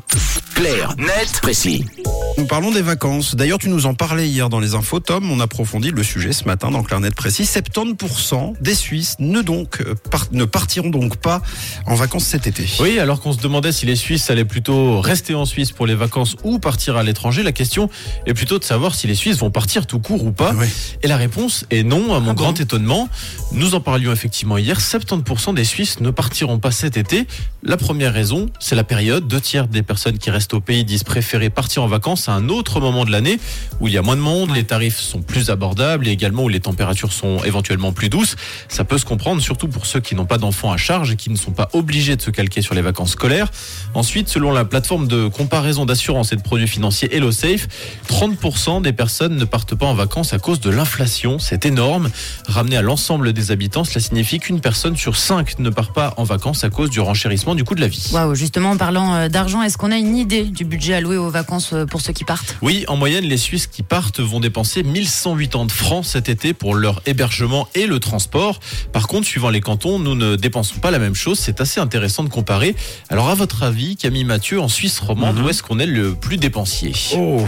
com. Clair, net, précis. Nous parlons des vacances. D'ailleurs, tu nous en parlais hier dans les infos, Tom. On approfondit le sujet ce matin dans Clair Net Précis. 70% des Suisses ne, donc, par- ne partiront donc pas en vacances cet été. Oui, alors qu'on se demandait si les Suisses allaient plutôt rester en Suisse pour les vacances ou partir à l'étranger, la question est plutôt de savoir si les Suisses vont partir tout court ou pas. Et la réponse est non, à mon Ah bon grand étonnement. Nous en parlions effectivement hier, 70% des Suisses ne partiront pas cet été. La première raison, c'est la période. Deux tiers des personnes qui restent au pays disent préférer partir en vacances à un autre moment de l'année où il y a moins de monde, les tarifs sont plus abordables et également où les températures sont éventuellement plus douces. Ça peut se comprendre, surtout pour ceux qui n'ont pas d'enfants à charge et qui ne sont pas obligés de se calquer sur les vacances scolaires. Ensuite, selon la plateforme de comparaison d'assurance et de produits financiers HelloSafe, 30% des personnes ne partent pas en vacances à cause de l'inflation. C'est énorme. Ramené à l'ensemble des habitants, cela signifie qu'une personne sur cinq ne part pas en vacances à cause du renchérissement du coût de la vie. Waouh, justement, en parlant euh, d'argent, est-ce qu'on a une idée du budget alloué aux vacances euh, pour ceux qui partent? Oui, en moyenne, les Suisses qui partent vont dépenser 1180 francs cet été pour leur hébergement et le transport. Par contre, suivant les cantons, nous ne dépensons pas la même chose. C'est assez intéressant de comparer. Alors, à votre avis, Camille Mathieu, en Suisse romande, où est-ce qu'on est le plus dépensier? Oh,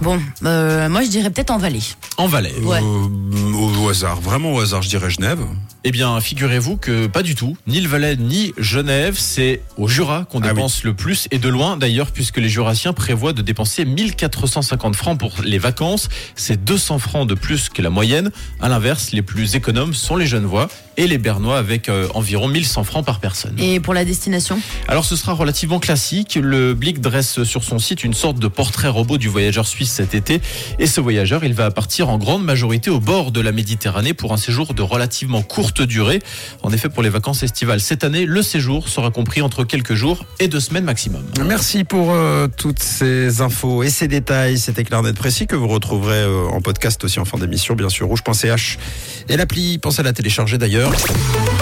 Bon, euh, moi je dirais peut-être en Valais. En Valais. Ouais. euh, au, au hasard, vraiment au hasard, je dirais Genève. Eh bien, figurez-vous que pas du tout. Ni le Valais, ni Genève, c'est au Jura qu'on Ah dépense le plus et de loin d'ailleurs, puisque les Jurassiens prévoient de dépenser 1450 francs pour les vacances. C'est 200 francs de plus que la moyenne. À l'inverse, les plus économes sont les Genevois et les Bernois avec euh, environ 1100 francs par personne. Et pour la destination? Alors ce sera relativement classique. Le Blick dresse sur son site une sorte de portrait robot du voyageur suisse cet été. Et ce voyageur, il va partir en grande majorité au bord de la Méditerranée pour un séjour de relativement courte durée. En effet, pour les vacances estivales cette année, le séjour sera compris entre quelques jours et deux semaines maximum. Merci pour euh, toutes ces infos et ces détails. C'était Clair Net Précis que vous retrouverez euh, en podcast aussi en fin d'émission, bien sûr, rouge.ch et l'appli. Pensez à la télécharger d'ailleurs. 20h.